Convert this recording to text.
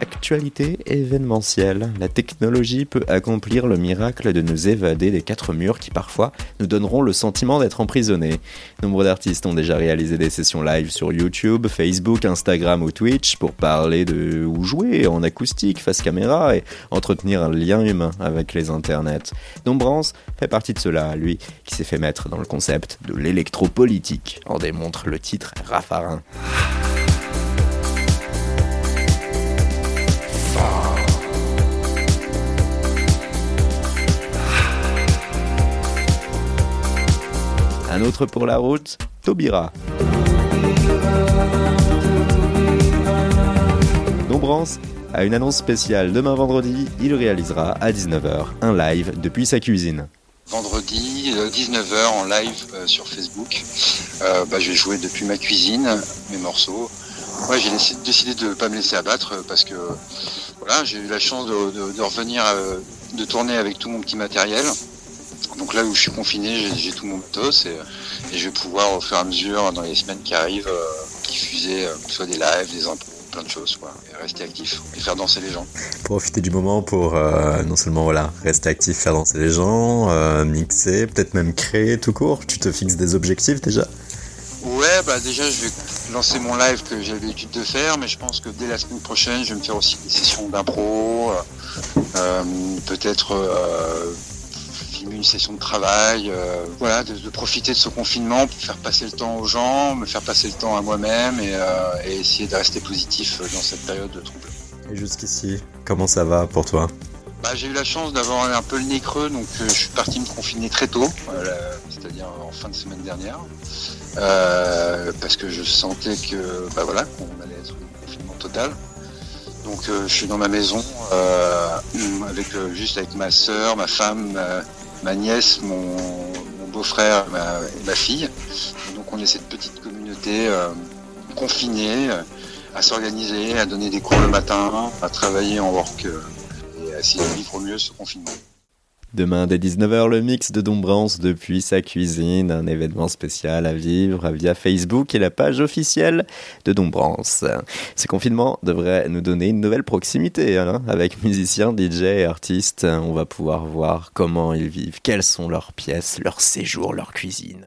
Actualité événementielle. La technologie peut accomplir le miracle de nous évader des quatre murs qui parfois nous donneront le sentiment d'être emprisonnés. Nombre d'artistes ont déjà réalisé des sessions live sur YouTube, Facebook, Instagram ou Twitch pour parler de ou jouer en acoustique face caméra et entretenir un lien humain avec les internets. Dombrance fait partie de cela, lui qui s'est fait mettre dans le concept de l'électropolitique, en démontre le titre Raffarin. Un autre pour la route, Taubira. Dombrance a une annonce spéciale. Demain vendredi, il réalisera à 19h un live depuis sa cuisine. Vendredi, 19h euh, en live euh, sur Facebook. Euh, bah, je vais jouer depuis ma cuisine, mes morceaux. J'ai décidé de ne pas me laisser abattre parce que voilà, j'ai eu la chance de, revenir, de tourner avec tout mon petit matériel. Donc là où je suis confiné, j'ai tout mon matos et, je vais pouvoir au fur et à mesure dans les semaines qui arrivent euh, diffuser euh, soit des lives, des impôts, plein de choses quoi, et rester actif et faire danser les gens. Profiter du moment pour euh, non seulement voilà rester actif, faire danser les gens, mixer, peut-être même créer tout court. Tu te fixes des objectifs déjà? Ouais, bah déjà je vais lancer mon live que j'ai l'habitude de faire, mais je pense que dès la semaine prochaine, je vais me faire aussi des sessions d'impro, peut-être une session de travail, euh, voilà, de, profiter de ce confinement pour faire passer le temps aux gens, me faire passer le temps à moi-même et, euh, essayer de rester positif dans cette période de trouble. Et jusqu'ici, comment ça va pour toi? Bah, J'ai eu la chance d'avoir un peu le nez creux, donc euh, je suis parti me confiner très tôt, c'est-à-dire en fin de semaine dernière, parce que je sentais que bah, voilà, qu'on allait être en confinement total. Donc je suis dans ma maison avec juste avec ma soeur, ma femme, ma nièce, mon, beau-frère et ma fille. donc on est cette petite communauté euh, confinée euh, à s'organiser, à donner des cours le matin, à travailler en work euh, et à essayer de vivre au mieux ce confinement. Demain dès 19h, le mix de Dombrance depuis sa cuisine, un événement spécial à vivre via Facebook et la page officielle de Dombrance. Ce confinement devrait nous donner une nouvelle proximité hein, avec musiciens, DJ et artistes. On va pouvoir voir comment ils vivent, quelles sont leurs pièces, leur séjour, leur cuisine.